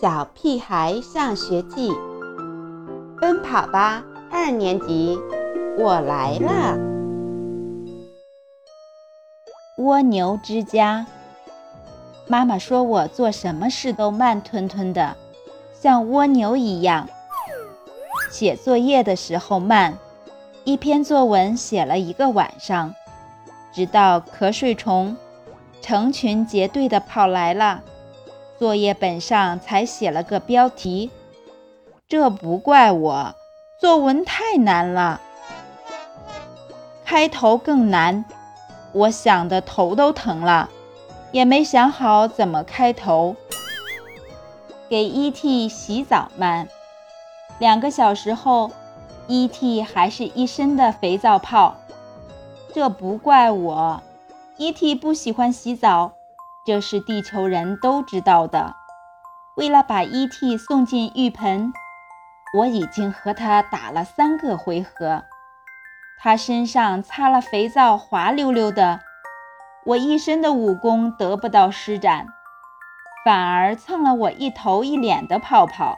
小屁孩上学记》，奔跑吧二年级，我来了。蜗牛之家。妈妈说我做什么事都慢吞吞的，像蜗牛一样。写作业的时候慢，一篇作文写了一个晚上，直到瞌睡虫成群结队的跑来了。作业本上才写了个标题，这不怪我，作文太难了。开头更难，我想的头都疼了，也没想好怎么开头。给 E.T. 洗澡慢，两个小时后，E.T. 还是一身的肥皂泡，这不怪我，E.T. 不喜欢洗澡。这是地球人都知道的。为了把 E.T. 送进浴盆，我已经和他打了三个回合。他身上擦了肥皂，滑溜溜的。我一身的武功得不到施展，反而蹭了我一头一脸的泡泡。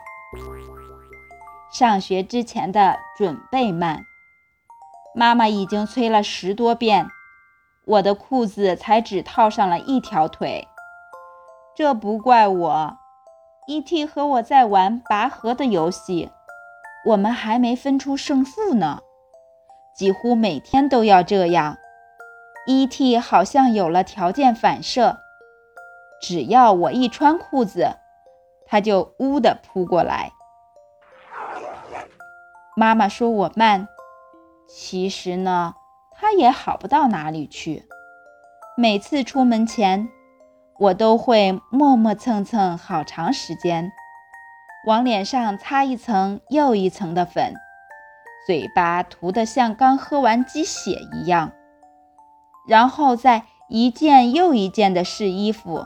上学之前的准备慢，妈妈已经催了十多遍。我的裤子才只套上了一条腿，这不怪我。E.T. 和我在玩拔河的游戏，我们还没分出胜负呢。几乎每天都要这样。E.T. 好像有了条件反射，只要我一穿裤子，他就呜的扑过来。妈妈说我慢，其实呢。他也好不到哪里去。每次出门前，我都会磨磨蹭蹭好长时间，往脸上擦一层又一层的粉，嘴巴涂得像刚喝完鸡血一样，然后再一件又一件的试衣服。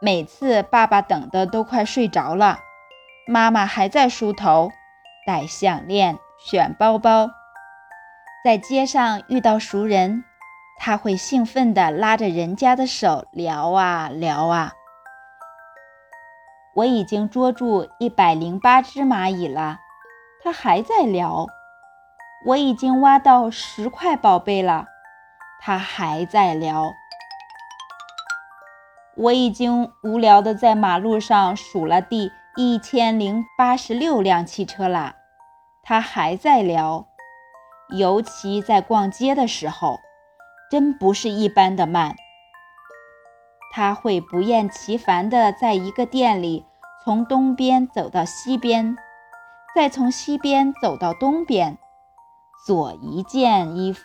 每次爸爸等的都快睡着了，妈妈还在梳头、戴项链、选包包。在街上遇到熟人，他会兴奋地拉着人家的手聊啊聊啊。我已经捉住一百零八只蚂蚁了，他还在聊。我已经挖到十块宝贝了，他还在聊。我已经无聊地在马路上数了第一千零八十六辆汽车了，他还在聊。尤其在逛街的时候，真不是一般的慢。他会不厌其烦地在一个店里从东边走到西边，再从西边走到东边，左一件衣服，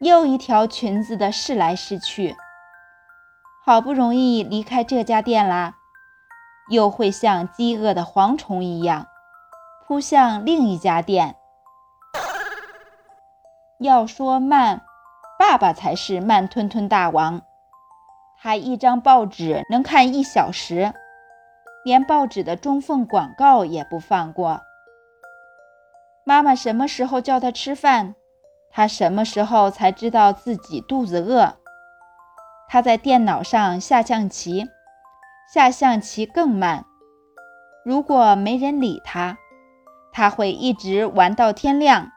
右一条裙子的试来试去。好不容易离开这家店啦，又会像饥饿的蝗虫一样扑向另一家店。要说慢，爸爸才是慢吞吞大王。他一张报纸能看一小时，连报纸的中缝广告也不放过。妈妈什么时候叫他吃饭，他什么时候才知道自己肚子饿。他在电脑上下象棋，下象棋更慢。如果没人理他，他会一直玩到天亮。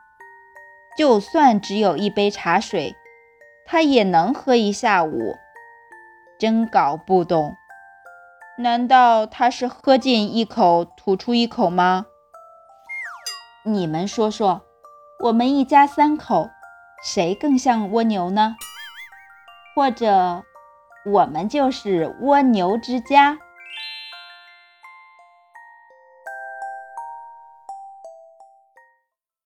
就算只有一杯茶水，他也能喝一下午。真搞不懂，难道他是喝进一口吐出一口吗？你们说说，我们一家三口，谁更像蜗牛呢？或者，我们就是蜗牛之家？